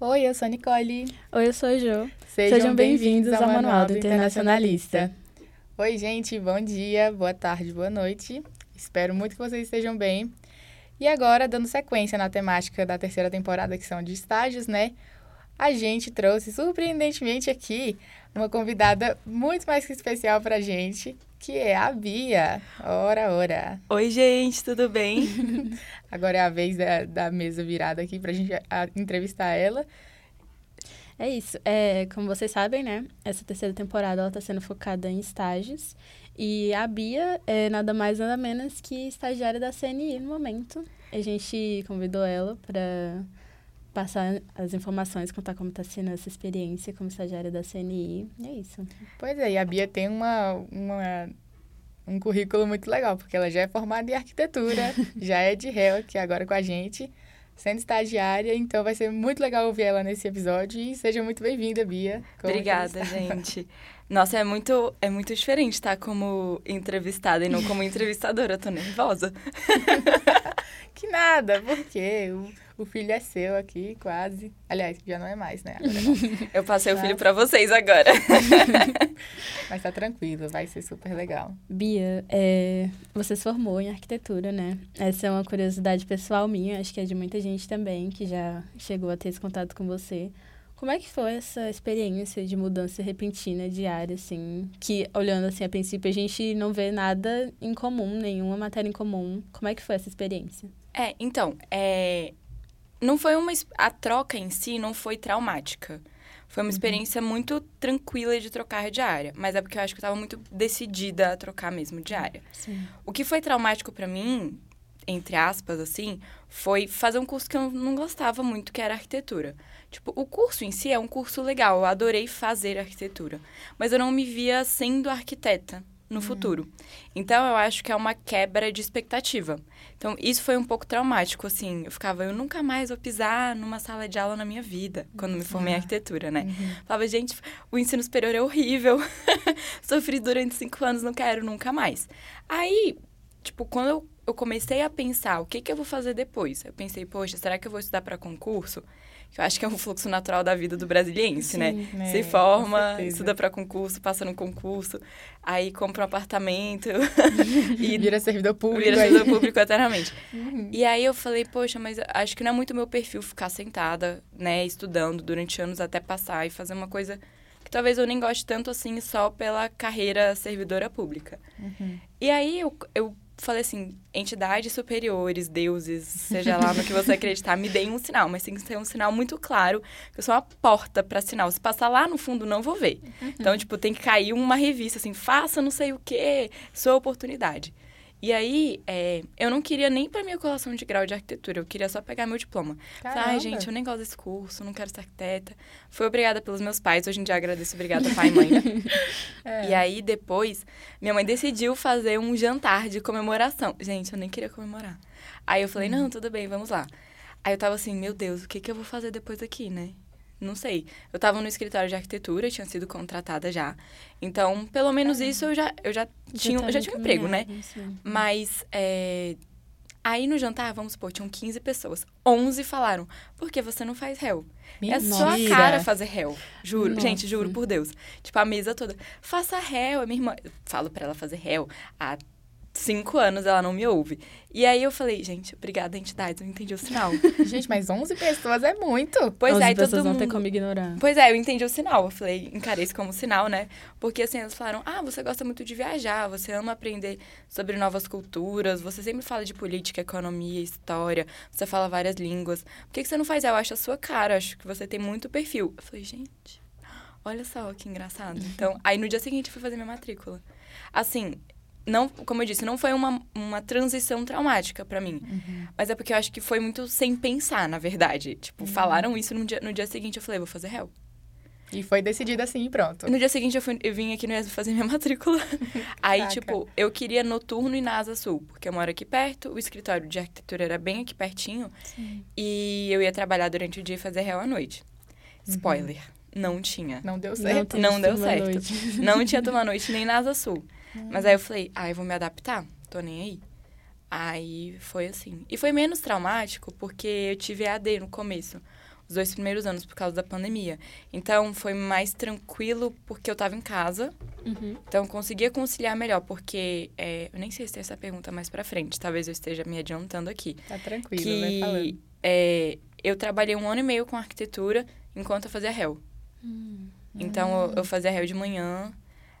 Oi, eu sou a Nicole. Oi, eu sou a Jo. Sejam, Sejam bem-vindos ao Manual do Internacionalista. Oi, gente, bom dia, boa tarde, boa noite. Espero muito que vocês estejam bem. E agora, dando sequência na temática da terceira temporada, que são de estágios, né? A gente trouxe, surpreendentemente, aqui uma convidada muito mais que especial pra gente, que é a Bia. Ora, ora. Oi, gente, tudo bem? Agora é a vez da, da mesa virada aqui gente a, entrevistar ela. É isso. É, como vocês sabem, né? Essa terceira temporada ela tá sendo focada em estágios. E a Bia é nada mais nada menos que estagiária da CNI no momento. A gente convidou ela para passar as informações, contar como está sendo essa experiência como estagiária da CNI. É isso. Pois é, e a Bia tem uma, uma um currículo muito legal, porque ela já é formada em arquitetura, já é de réu aqui agora com a gente, sendo estagiária, então vai ser muito legal ouvir ela nesse episódio e seja muito bem-vinda, Bia. Obrigada, gente. Nossa, é muito, é muito diferente estar como entrevistada e não como entrevistadora, eu tô nervosa. que nada, porque o o filho é seu aqui, quase. Aliás, já não é mais, né? Eu passei Mas... o filho para vocês agora. Mas tá tranquilo, vai ser super legal. Bia, é... você se formou em arquitetura, né? Essa é uma curiosidade pessoal minha, acho que é de muita gente também, que já chegou a ter esse contato com você. Como é que foi essa experiência de mudança repentina de área, assim? Que, olhando assim, a princípio, a gente não vê nada em comum, nenhuma matéria em comum. Como é que foi essa experiência? É, então, é, não foi uma a troca em si não foi traumática. Foi uma uhum. experiência muito tranquila de trocar de área, mas é porque eu acho que eu estava muito decidida a trocar mesmo de área. Sim. O que foi traumático para mim, entre aspas assim, foi fazer um curso que eu não gostava muito, que era arquitetura. Tipo, o curso em si é um curso legal, eu adorei fazer arquitetura, mas eu não me via sendo arquiteta no uhum. futuro. Então, eu acho que é uma quebra de expectativa. Então, isso foi um pouco traumático, assim. Eu ficava, eu nunca mais vou pisar numa sala de aula na minha vida, quando me formei em ah. arquitetura, né? Uhum. Falava, gente, o ensino superior é horrível. Sofri durante cinco anos, não quero nunca mais. Aí, tipo, quando eu, eu comecei a pensar o que, que eu vou fazer depois, eu pensei, poxa, será que eu vou estudar para concurso? Que eu acho que é um fluxo natural da vida do brasiliense, né? Sim, né? Se forma, estuda para concurso, passa no concurso, aí compra um apartamento e vira servidor público. Vira servidor público eternamente. Uhum. E aí eu falei, poxa, mas acho que não é muito meu perfil ficar sentada, né, estudando durante anos até passar e fazer uma coisa que talvez eu nem goste tanto assim só pela carreira servidora pública. Uhum. E aí eu, eu falei assim, entidades superiores, deuses, seja lá no que você acreditar, me deem um sinal, mas tem que ser um sinal muito claro, que eu sou uma porta para sinal. Se passar lá no fundo, não vou ver. Então, tipo, tem que cair uma revista assim, faça não sei o quê, sua oportunidade. E aí, é, eu não queria nem para minha colação de grau de arquitetura, eu queria só pegar meu diploma. Falei, ai, gente, eu nem gosto desse curso, não quero ser arquiteta. Fui obrigada pelos meus pais, hoje em dia agradeço, obrigada, pai e mãe. é. E aí, depois, minha mãe decidiu fazer um jantar de comemoração. Gente, eu nem queria comemorar. Aí eu falei, hum. não, tudo bem, vamos lá. Aí eu tava assim, meu Deus, o que, que eu vou fazer depois aqui, né? Não sei. Eu estava no escritório de arquitetura, tinha sido contratada já. Então, pelo menos isso eu já, eu já, tinha, eu já tinha um emprego, né? Mas é, Aí no jantar, vamos supor, tinham 15 pessoas. 11 falaram, por que você não faz réu? É sua cara fazer réu. Juro, Nossa. gente, juro por Deus. Tipo, a mesa toda, faça réu. A minha irmã, eu falo pra ela fazer réu há cinco anos ela não me ouve. E aí eu falei, gente, obrigada, entidade, eu entendi o sinal. gente, mas 11 pessoas é muito. Pois 11 é, pessoas todo mundo... não tem como ignorar. Pois é, eu entendi o sinal. Eu falei, encarei isso como sinal, né? Porque assim, elas falaram, ah, você gosta muito de viajar, você ama aprender sobre novas culturas, você sempre fala de política, economia, história, você fala várias línguas. Por que, que você não faz? Eu acho a sua cara, acho que você tem muito perfil. Eu falei, gente, olha só que engraçado. Então, aí no dia seguinte eu fui fazer minha matrícula. Assim, não, como eu disse, não foi uma, uma transição traumática para mim. Uhum. Mas é porque eu acho que foi muito sem pensar, na verdade. Tipo, uhum. falaram isso no dia, no dia seguinte, eu falei, vou fazer réu. E foi decidido assim e pronto. No dia seguinte, eu, fui, eu vim aqui no ESB fazer minha matrícula. Aí, tipo, eu queria noturno e na Asa Sul, porque eu moro aqui perto, o escritório de arquitetura era bem aqui pertinho. Sim. E eu ia trabalhar durante o dia e fazer réu à noite. Uhum. Spoiler. Não tinha. Não deu certo. Não, não deu certo. Não tinha turma noite nem na Asa Sul. Mas aí eu falei, ah, eu vou me adaptar, tô nem aí. Aí foi assim. E foi menos traumático porque eu tive AD no começo. os dois primeiros anos por causa da pandemia. Então, foi mais tranquilo porque eu estava em casa. Uhum. Então, eu conseguia conciliar melhor, porque... é, eu nem sei se tem essa pergunta mais pra frente. Talvez eu esteja me adiantando aqui. Tá tranquilo, vai falando. Que é, eu trabalhei um ano e meio com arquitetura enquanto eu fazia réu. Hum. Então, eu, eu fazia réu de manhã.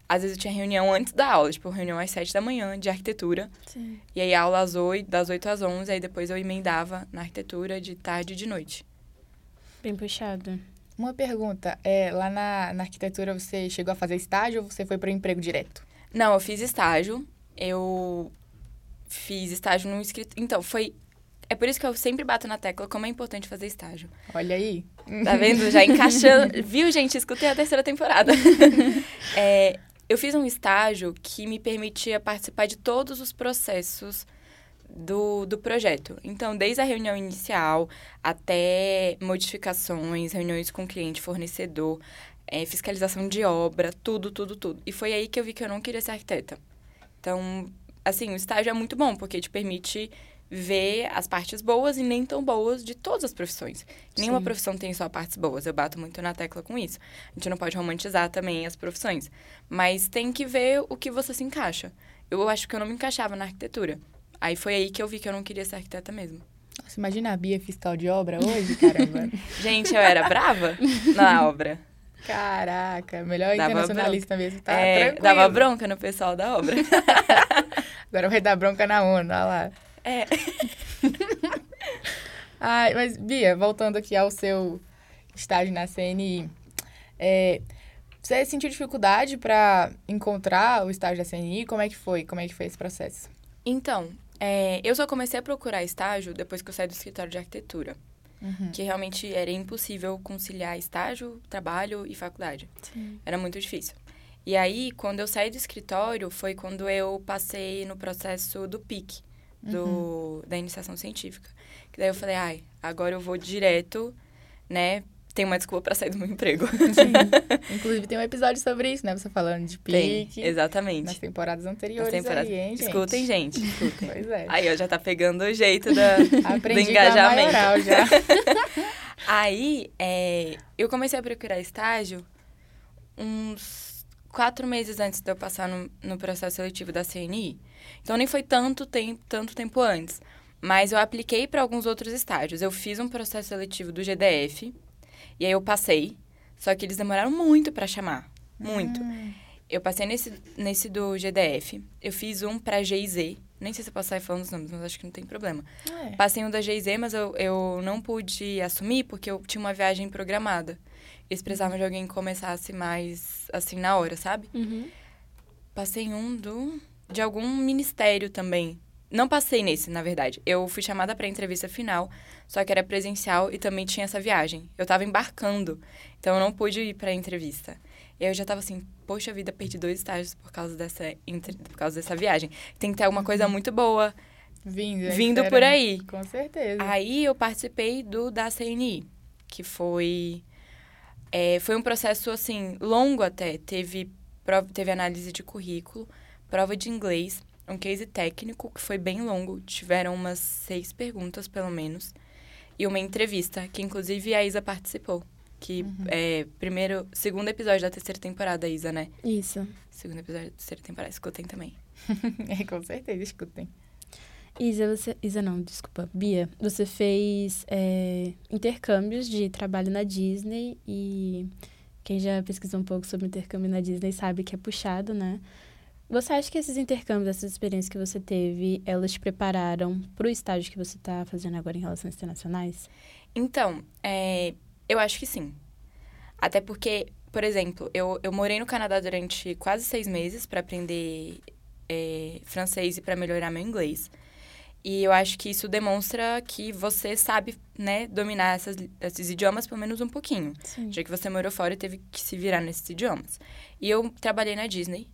Às vezes eu tinha reunião antes da aula, tipo, reunião às sete da manhã de arquitetura. Sim. E aí aula às 8, das 8 às 11, aí depois eu emendava na arquitetura de tarde e de noite. Bem puxado. Uma pergunta, é, lá na, na arquitetura você chegou a fazer estágio ou você foi para emprego direto? Não, eu fiz estágio. Eu fiz estágio no escritório. Então, foi. É por isso que eu sempre bato na tecla como é importante fazer estágio. Olha aí. Tá vendo? Já encaixando. Viu, gente? Escutei a terceira temporada. É, eu fiz um estágio que me permitia participar de todos os processos do, do projeto. Então, desde a reunião inicial até modificações, reuniões com cliente, fornecedor, é, fiscalização de obra, tudo, tudo, tudo. E foi aí que eu vi que eu não queria ser arquiteta. Então, assim, o estágio é muito bom, porque te permite ver as partes boas e nem tão boas de todas as profissões. Nenhuma Sim. profissão tem só partes boas. Eu bato muito na tecla com isso. A gente não pode romantizar também as profissões. Mas tem que ver o que você se encaixa. Eu acho que eu não me encaixava na arquitetura. Aí foi aí que eu vi que eu não queria ser arquiteta mesmo. Nossa, imagina a Bia fiscal de obra hoje, caramba. Gente, eu era brava na obra. Caraca, melhor Dava internacionalista mesmo, tá É, tranquilo. dava bronca no pessoal da obra. Agora vai dar bronca na ONU, olha lá. É. Ai, mas, Bia, voltando aqui ao seu estágio na CNI, é, você sentiu dificuldade para encontrar o estágio da CNI? Como é que foi? Como é que foi esse processo? Então, é, eu só comecei a procurar estágio depois que eu saí do escritório de arquitetura. Uhum. Que realmente era impossível conciliar estágio, trabalho e faculdade. Sim. Era muito difícil. E aí, quando eu saí do escritório, foi quando eu passei no processo do PIC, do, da iniciação científica. Que daí eu falei, ai, agora eu vou direto, né? Tem uma desculpa pra sair do meu emprego. Inclusive, tem um episódio sobre isso, né? Você falando de Tem, pique. exatamente. Nas temporadas anteriores Nas temporadas. aí, hein, gente? Escutem, gente, escutem. Pois é. Aí, ó, já tá pegando o jeito da, Aprendi do engajamento. maioral já. Aí, é, eu comecei a procurar estágio uns quatro meses antes de eu passar no, no processo seletivo da CNI. Então, nem foi tanto tempo, tanto tempo antes. Mas eu apliquei para alguns outros estágios. Eu fiz um processo seletivo do GDF, e aí eu passei. Só que eles demoraram muito para chamar. Muito. Hum, Eu passei nesse, nesse do GDF. Eu fiz um pra GIZ. Nem sei se eu posso sair falando os nomes, mas acho que não tem problema. é. Passei um da GIZ, mas eu, eu não pude assumir porque eu tinha uma viagem programada. Eles precisavam de alguém que começasse mais assim na hora, sabe? Uhum. Passei um do de algum ministério também. Não passei nesse, na verdade. Eu fui chamada para entrevista final, só que era presencial e também tinha essa viagem. Eu tava embarcando, então eu não pude ir para entrevista. E aí eu já tava assim, poxa vida, perdi dois estágios por causa dessa por causa dessa viagem. Tem que ter alguma coisa muito boa Vindo, né? vindo por aí. Com certeza. Aí eu participei do da CNI, que foi é, foi um processo assim longo até. Teve teve análise de currículo, prova de inglês, um case técnico que foi bem longo. Tiveram umas seis perguntas pelo menos e uma entrevista que inclusive a Isa participou. Que é primeiro, segundo episódio da terceira temporada, Isa, né? Isso. Segundo episódio da terceira temporada, escutem também. É, com certeza, escutem. Isa, você... Isa não, desculpa. Bia, você fez é, intercâmbios de trabalho na Disney e quem já pesquisou um pouco sobre intercâmbio na Disney sabe que é puxado, né? Você acha que esses intercâmbios, essas experiências que você teve, elas te prepararam para o estágio que você está fazendo agora em relações internacionais? Então, é, eu acho que sim. Até porque, por exemplo, eu, eu morei no Canadá durante quase seis meses para aprender é, francês e para melhorar meu inglês. E eu acho que isso demonstra que você sabe, né, dominar essas, esses idiomas pelo menos um pouquinho. Sim. Já que você morou fora e teve que se virar nesses idiomas. E eu trabalhei na Disney.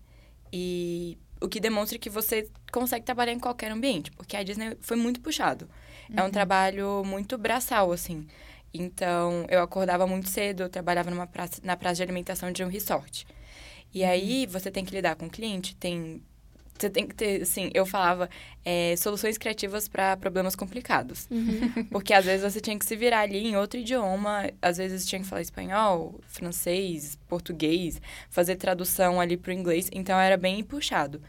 E o que demonstra que você consegue trabalhar em qualquer ambiente. Porque a Disney foi muito puxado. É um trabalho muito braçal, assim. Então, eu acordava muito cedo, eu trabalhava numa praça, na praça de alimentação de um resort. E aí, você tem que lidar com o cliente, tem você tem que ter, assim, eu falava é, soluções criativas para problemas complicados. Uhum. Porque às vezes você tinha que se virar ali em outro idioma, às vezes tinha que falar espanhol, francês, português, fazer tradução ali pro inglês, então era bem puxado.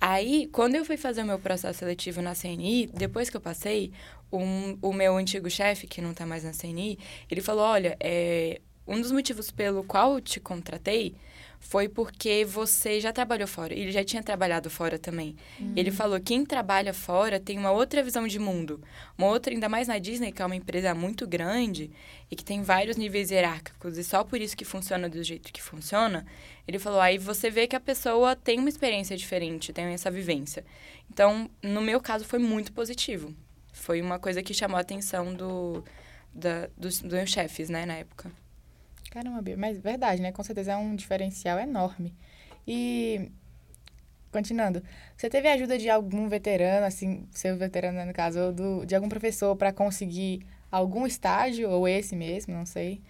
Aí, quando eu fui fazer o meu processo seletivo na CNI, depois que eu passei, um, o meu antigo chefe, que não tá mais na CNI, ele falou: olha, é, um dos motivos pelo qual eu te contratei foi porque você já trabalhou fora. Ele já tinha trabalhado fora também. Uhum. Ele falou: quem trabalha fora tem uma outra visão de mundo. Uma outra, ainda mais na Disney, que é uma empresa muito grande e que tem vários níveis hierárquicos e só por isso que funciona do jeito que funciona. Ele falou: aí você vê que a pessoa tem uma experiência diferente, tem essa vivência. Então, no meu caso, foi muito positivo. Foi uma coisa que chamou a atenção do, da, dos, dos meus chefes, né, na época. Caramba, Bia, mas verdade, né? Com certeza é um diferencial enorme. E, continuando, você teve a ajuda de algum veterano, assim, seu veterano né, no caso, ou do, de algum professor para conseguir algum estágio, ou esse mesmo, não sei?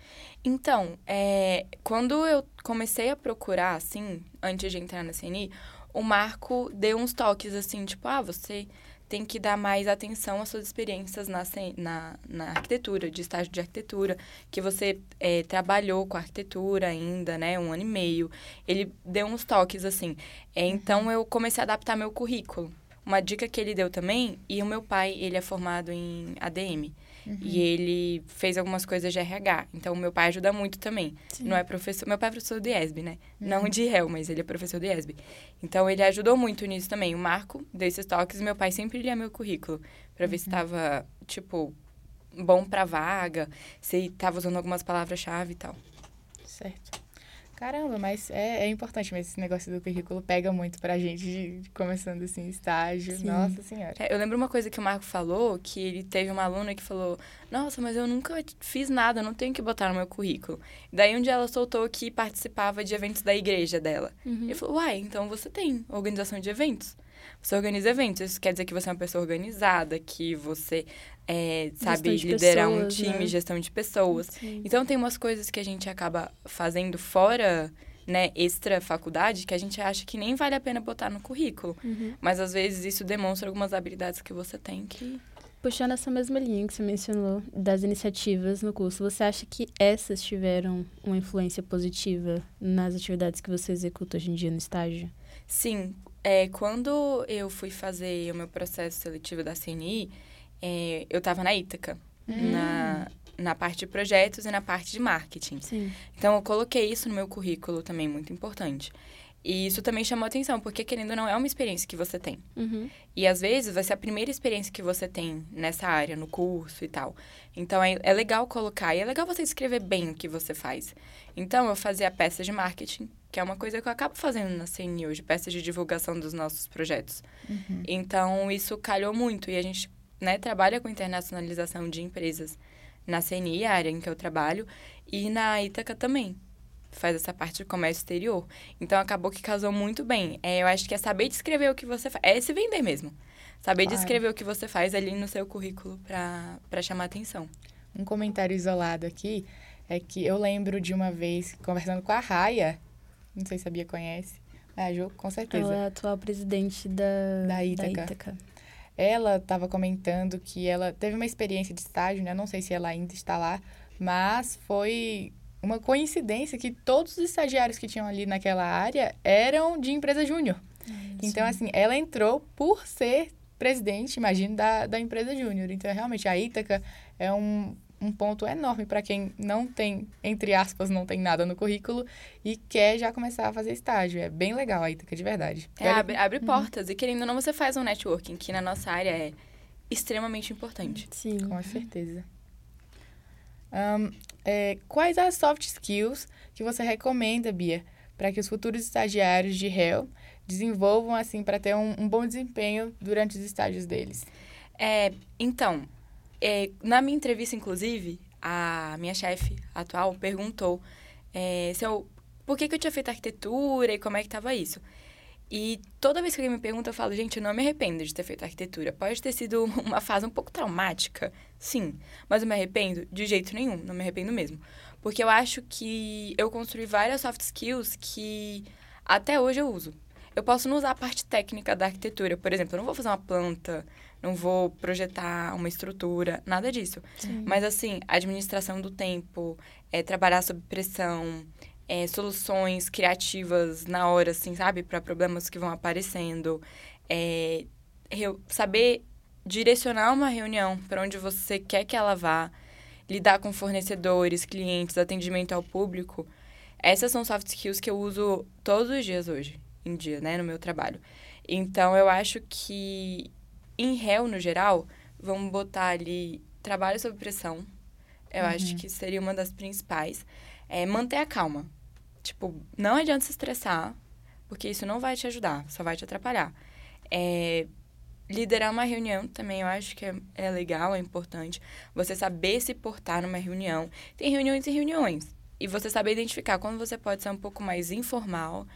Então, é, quando eu comecei a procurar, assim, antes de entrar na CNI, o Marco deu uns toques, assim, tipo, ah, você tem que dar mais atenção às suas experiências na, na, na arquitetura, de estágio de arquitetura, que você é, trabalhou com arquitetura ainda, né, um ano e meio. Ele deu uns toques, assim. É, então, eu comecei a adaptar meu currículo. Uma dica que ele deu também, e o meu pai, ele é formado em ADM. Uhum. E ele fez algumas coisas de RH. Então, meu pai ajuda muito também. Sim. Não é professor... Meu pai é professor do IESB, né? Uhum. Não de réu, mas ele é professor do IESB. Então, ele ajudou muito nisso também. O Marco deu esses toques e meu pai sempre lia meu currículo. Pra ver se tava, tipo, bom pra vaga. Se tava usando algumas palavras-chave e tal. Certo. Caramba, mas é, é importante, mas esse negócio do currículo pega muito pra gente, de, de começando assim, estágio. Sim. Nossa Senhora. É, eu lembro uma coisa que o Marco falou, que ele teve uma aluna que falou, nossa, mas eu nunca fiz nada, eu não tenho que botar no meu currículo. Daí um dia ela soltou que participava de eventos da igreja dela. Uhum. Ele falou, uai, então você tem organização de eventos. Você organiza eventos, isso quer dizer que você é uma pessoa organizada, que você é, sabe liderar um pessoas, time, né? gestão de pessoas. Sim. Então tem umas coisas que a gente acaba fazendo fora, né, extra faculdade, que a gente acha que nem vale a pena botar no currículo. Uhum. Mas às vezes isso demonstra algumas habilidades que você tem que. Puxando essa mesma linha que você mencionou das iniciativas no curso, você acha que essas tiveram uma influência positiva nas atividades que você executa hoje em dia no estágio? Sim, é, quando eu fui fazer o meu processo seletivo da CNI, é, eu estava na Ítaca, na, na parte de projetos e na parte de marketing. Sim. Então, eu coloquei isso no meu currículo também, muito importante. E isso também chamou atenção, porque, querendo ou não, é uma experiência que você tem. Uhum. E, às vezes, vai ser a primeira experiência que você tem nessa área, no curso e tal. Então, é, é legal colocar. E é legal você escrever bem o que você faz. Então, eu fazia peças de marketing, que é uma coisa que eu acabo fazendo na CNI hoje, peças de divulgação dos nossos projetos. Uhum. Então, isso calhou muito. E a gente né, trabalha com internacionalização de empresas na CNI, a área em que eu trabalho, e na Ítaca também. Faz essa parte de comércio exterior. Então, acabou que casou muito bem. É, eu acho que é saber descrever o que você faz. É se vender mesmo. Saber Claro. descrever o que você faz ali no seu currículo para chamar atenção. Um comentário isolado aqui é que eu lembro de uma vez conversando com a Raia, não sei se a Bia conhece, mas a Ju, com certeza. Ela é a atual presidente da, Da Ítaca. Ítaca. Ela estava comentando que ela teve uma experiência de estágio, né? Não sei se ela ainda está lá, mas foi uma coincidência que todos os estagiários que tinham ali naquela área eram de empresa júnior. Então, assim, ela entrou por ser presidente, imagino, da, da empresa júnior. Então, realmente, a Ítaca é um, um ponto enorme para quem não tem, entre aspas, não tem nada no currículo e quer já começar a fazer estágio. É bem legal a Ítaca, de verdade. É, abre, abre portas. E querendo ou não, você faz um networking, que na nossa área é extremamente importante. Sim. Com certeza. Ahn, é, quais as soft skills que você recomenda, Bia, para que os futuros estagiários de réu desenvolvam assim para ter um, um bom desempenho durante os estágios deles? É, então, é, na minha entrevista, inclusive, a minha chefe atual perguntou é, se eu, por que, que eu tinha feito arquitetura e como é que tava isso. E toda vez que alguém me pergunta, eu falo, gente, eu não me arrependo de ter feito arquitetura. Pode ter sido uma fase um pouco traumática, sim. Mas eu me arrependo de jeito nenhum, não me arrependo mesmo. Porque eu acho que eu construí várias soft skills que até hoje eu uso. eu posso não usar a parte técnica da arquitetura. Por exemplo, eu não vou fazer uma planta, não vou projetar uma estrutura, nada disso. Sim. Mas, assim, administração do tempo, é, trabalhar sob pressão, é, soluções criativas na hora, assim, sabe? Para problemas que vão aparecendo. É, saber direcionar uma reunião para onde você quer que ela vá. Lidar com fornecedores, clientes, atendimento ao público. Essas são soft skills que eu uso todos os dias hoje, em dia, né? No meu trabalho. Então, eu acho que, em réu, no geral, vamos botar ali trabalho sob pressão. Eu acho que seria uma das principais. É manter a calma. Tipo, não adianta se estressar, porque isso não vai te ajudar, só vai te atrapalhar. É, liderar uma reunião também eu acho que é, é legal, é importante. Você saber se portar numa reunião. Tem reuniões e reuniões. E você saber identificar quando você pode ser um pouco mais informal,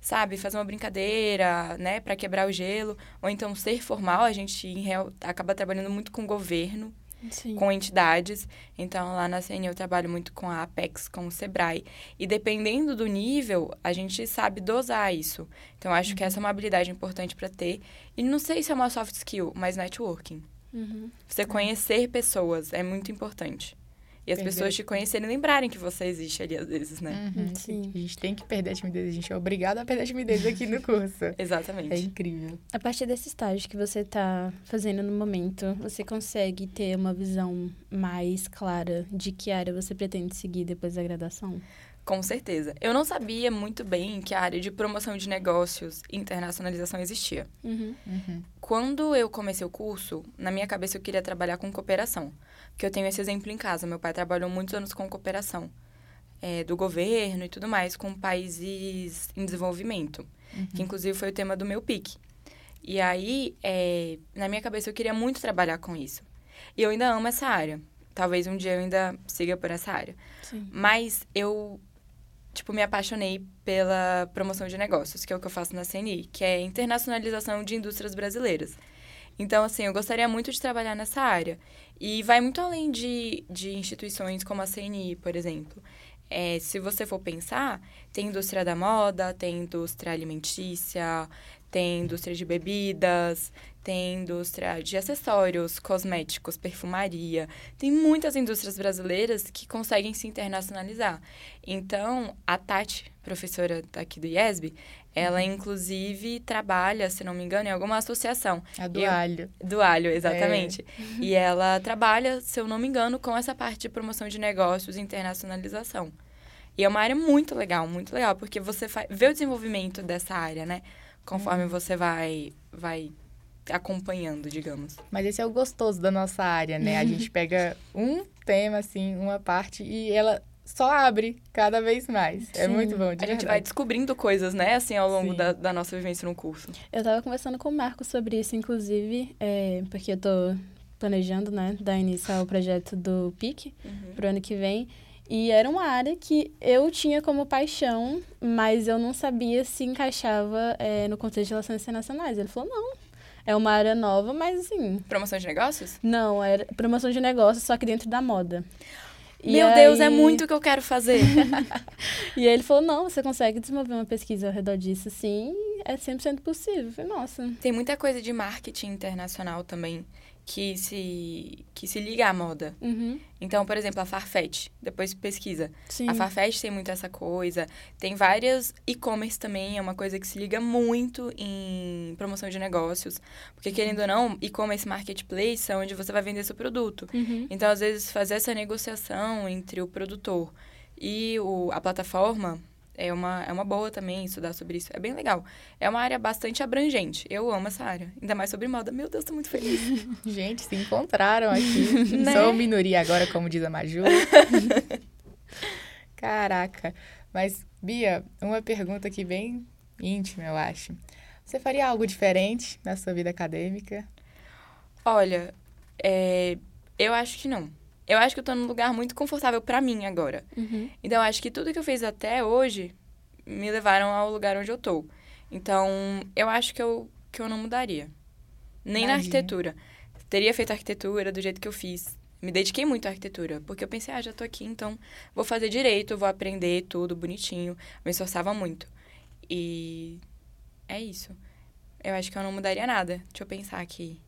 sabe? Fazer uma brincadeira, né? Para quebrar o gelo. Ou então ser formal. A gente, em real, acaba trabalhando muito com o governo Sim. com entidades. Então, lá na CN eu trabalho muito com a Apex, com o Sebrae. E dependendo do nível, a gente sabe dosar isso. Então, acho que essa é uma habilidade importante para ter. E não sei se é uma soft skill, mas networking. Uhum. Você conhecer pessoas é muito importante. E as Perder. pessoas te conhecerem lembrarem que você existe ali às vezes, né? Uhum, Sim. A gente tem que perder a timidez. A gente é obrigado a perder a timidez aqui no curso. Exatamente. É incrível. A partir desse estágio que você está fazendo no momento, você consegue ter uma visão mais clara de que área você pretende seguir depois da graduação? Com certeza. Eu não sabia muito bem que a área de promoção de negócios e internacionalização existia. Uhum. Uhum. Quando eu comecei o curso, na minha cabeça eu queria trabalhar com cooperação. Porque eu tenho esse exemplo em casa. Meu pai trabalhou muitos anos com cooperação. é, do governo e tudo mais, com países em desenvolvimento. Que inclusive foi o tema do meu PIC. E aí, é, na minha cabeça, eu queria muito trabalhar com isso. E eu ainda amo essa área. Talvez um dia eu ainda siga por essa área. Sim. Mas eu, tipo, me apaixonei pela promoção de negócios, que é o que eu faço na CNI, que é internacionalização de indústrias brasileiras. Então, assim, eu gostaria muito de trabalhar nessa área. E vai muito além de, de instituições como a CNI, por exemplo. É, se você for pensar, tem indústria da moda, tem indústria alimentícia, tem indústria de bebidas, tem indústria de acessórios, cosméticos, perfumaria. Tem muitas indústrias brasileiras que conseguem se internacionalizar. Então, a Tati, professora daqui do IESB, ela inclusive trabalha, se não me engano, em alguma associação. A do Eu- alho. Do alho, exatamente. E ela trabalha, se eu não me engano, com essa parte de promoção de negócios e internacionalização. E é uma área muito legal, muito legal, porque você vê o desenvolvimento dessa área, né? Conforme você vai, vai acompanhando, digamos. Mas esse é o gostoso da nossa área, né? A gente pega um tema, assim, uma parte, e ela só abre cada vez mais. É Sim. muito bom, de A gente vai verdade. descobrindo coisas, né, assim, ao longo da, da nossa vivência no curso. Eu tava conversando com o Marco sobre isso, inclusive, é, porque eu tô planejando, né, dar início ao projeto do PIC pro ano que vem. E era uma área que eu tinha como paixão, mas eu não sabia se encaixava é, no contexto de relações internacionais. Ele falou, não, é uma área nova, mas assim, Promoção de negócios? não, era promoção de negócios, só que dentro da moda. E Meu Deus, é aí- muito o que eu quero fazer. E aí ele falou, não, você consegue desenvolver uma pesquisa ao redor disso, sim, é 100% possível. Eu falei, nossa, Tem muita coisa de marketing internacional também que se, que se liga à moda. uhum, Então, por exemplo, a Farfetch, depois pesquisa. sim. A Farfetch tem muito essa coisa. Tem várias e-commerce também, é uma coisa que se liga muito em promoção de negócios. Porque, querendo ou não, e-commerce marketplace é onde você vai vender seu produto. Uhum. Então, às vezes, fazer essa negociação entre o produtor e o, a plataforma é uma, é uma boa também estudar sobre isso. É bem legal. É uma área bastante abrangente. Eu amo essa área. Ainda mais sobre moda. Meu Deus, tô muito feliz. Gente, se encontraram aqui. Né? Sou minoria agora, como diz a Maju. Caraca. Mas, Bia, uma pergunta aqui bem íntima, eu acho. Você faria algo diferente na sua vida acadêmica? Olha, é, eu acho que não. Eu acho que eu tô num lugar muito confortável pra mim agora. Uhum. Então, eu acho que tudo que eu fiz até hoje me levaram ao lugar onde eu tô. Então, eu acho que eu, que eu não mudaria. Nem na Imagina. arquitetura. Teria feito arquitetura do jeito que eu fiz. Me dediquei muito à arquitetura, porque eu pensei, ah, já tô aqui, então vou fazer direito, vou aprender tudo bonitinho. Me esforçava muito. E é isso. Eu acho que eu não mudaria nada. Deixa eu pensar aqui.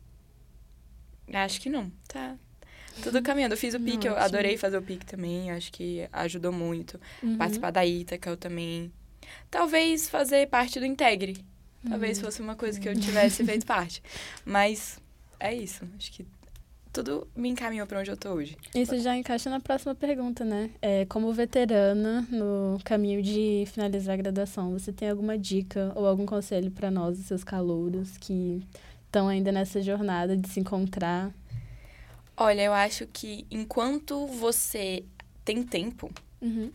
Acho que não. Tá. Tudo caminhando. Eu fiz o PIC, eu adorei fazer o PIC também. Acho que ajudou muito. Uhum. Participar da Ítaca, eu também. Talvez fazer parte do Integre. Talvez Uhum. fosse uma coisa que eu tivesse feito parte. Mas é isso. Acho que tudo me encaminhou para onde eu tô hoje. Isso já encaixa na próxima pergunta, né? É, como veterana no caminho de finalizar a graduação, você tem alguma dica ou algum conselho para nós, os seus calouros, que estão ainda nessa jornada de se encontrar? Olha, eu acho que enquanto você tem tempo, Uhum.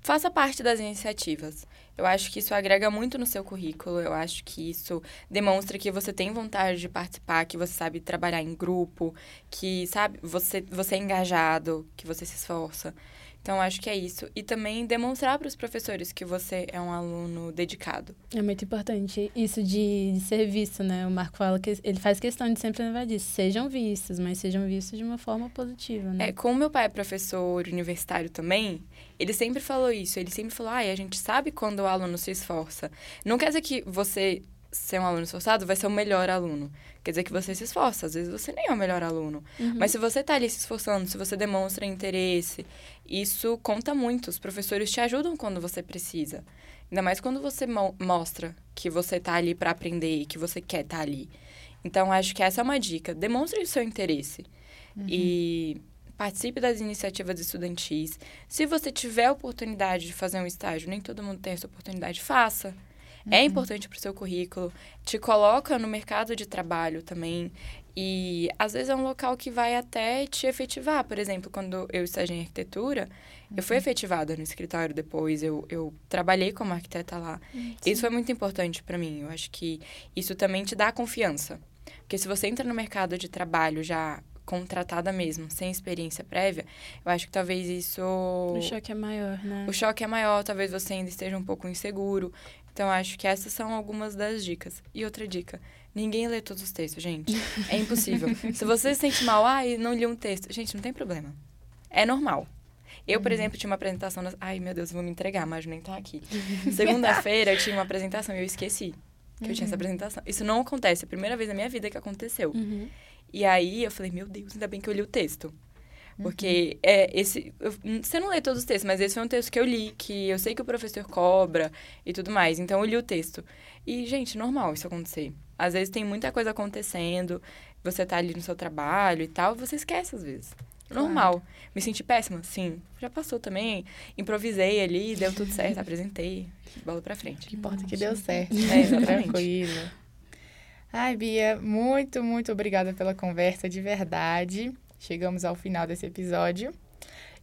faça parte das iniciativas. Eu acho que isso agrega muito no seu currículo, eu acho que isso demonstra que você tem vontade de participar, que você sabe trabalhar em grupo, que sabe, você, você é engajado, que você se esforça. Então, acho que é isso. E também demonstrar para os professores que você é um aluno dedicado. É muito importante isso de, de ser visto, né? O Marco fala que ele faz questão de sempre lembrar disso. Sejam vistos, mas sejam vistos de uma forma positiva, né? É, como meu pai é professor universitário também, ele sempre falou isso. Ele sempre falou, ai, a gente sabe quando o aluno se esforça. Não quer dizer que você ser um aluno esforçado vai ser o melhor aluno. Quer dizer que você se esforça. Às vezes você nem é o melhor aluno. Uhum. Mas se você tá ali se esforçando, se você demonstra interesse, isso conta muito. Os professores te ajudam quando você precisa. Ainda mais quando você mo- mostra que você tá ali para aprender e que você quer estar ali. Então, acho que essa é uma dica. Demonstre o seu interesse. E participe das iniciativas estudantis. Se você tiver a oportunidade de fazer um estágio, nem todo mundo tem essa oportunidade, faça. É importante para o seu currículo. Te coloca no mercado de trabalho também. E às vezes é um local que vai até te efetivar. Por exemplo, quando eu estagiei em arquitetura, eu fui efetivada no escritório depois. Eu, eu trabalhei como arquiteta lá. Isso foi muito importante para mim. Eu acho que isso também te dá confiança. Porque se você entra no mercado de trabalho já contratada mesmo, sem experiência prévia, eu acho que talvez isso. O choque é maior, né? O choque é maior, talvez você ainda esteja um pouco inseguro. Então, acho que essas são algumas das dicas. E outra dica: ninguém lê todos os textos, gente. É impossível. se você se sente mal, ai, não li um texto. Gente, não tem problema. É normal. Eu, por exemplo, tinha uma apresentação. nas- Ai, meu Deus, vou me entregar, mas nem tá aqui. Segunda-feira eu tinha uma apresentação e eu esqueci que eu tinha essa apresentação. Isso não acontece, é a primeira vez na minha vida que aconteceu. Uhum. E aí eu falei, meu Deus, ainda bem que eu li o texto. Porque é, esse. eu- você não lê todos os textos, mas esse foi um texto que eu li, que eu sei que o professor cobra e tudo mais. Então eu li o texto. E, gente, normal isso acontecer. Às vezes tem muita coisa acontecendo, você tá ali no seu trabalho e tal, você esquece às vezes. Normal. Me senti péssima? Sim. Já passou também. Improvisei ali, deu tudo certo, apresentei. Bola pra O frente. que importa é que deu certo. É, exatamente. Tranquilo. Ai, Bia, muito, muito obrigada pela conversa, de verdade. Chegamos ao final desse episódio.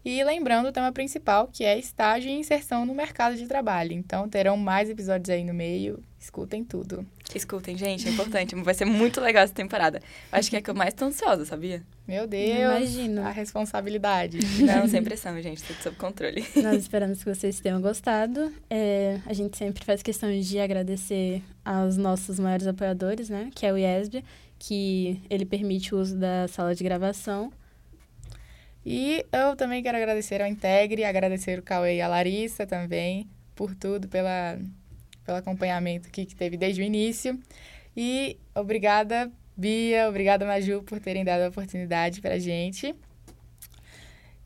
E lembrando o tema principal, que é estágio e inserção no mercado de trabalho. Então, terão mais episódios aí no meio. Escutem tudo. Escutem, gente, é importante. Vai ser muito legal essa temporada. Acho que é a que eu mais tô ansiosa, sabia? Meu Deus, Imagino. a responsabilidade. Não, sem pressão, gente, tudo sob controle. Nós esperamos que vocês tenham gostado. É, a gente sempre faz questão de agradecer aos nossos maiores apoiadores, né? Que é o IESB, que ele permite o uso da sala de gravação. E eu também quero agradecer ao Integre, agradecer o Cauê e a Larissa também por tudo, pela, pelo acompanhamento aqui que teve desde o início. E obrigada, Bia, obrigada, Maju, por terem dado a oportunidade pra gente.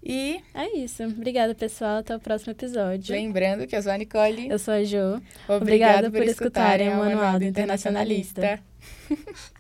E É isso. Obrigada, pessoal. Até o próximo episódio. lembrando que eu sou a Nicole. Eu sou a Jo. Obrigada por por escutarem o Manual do. Internacionalista.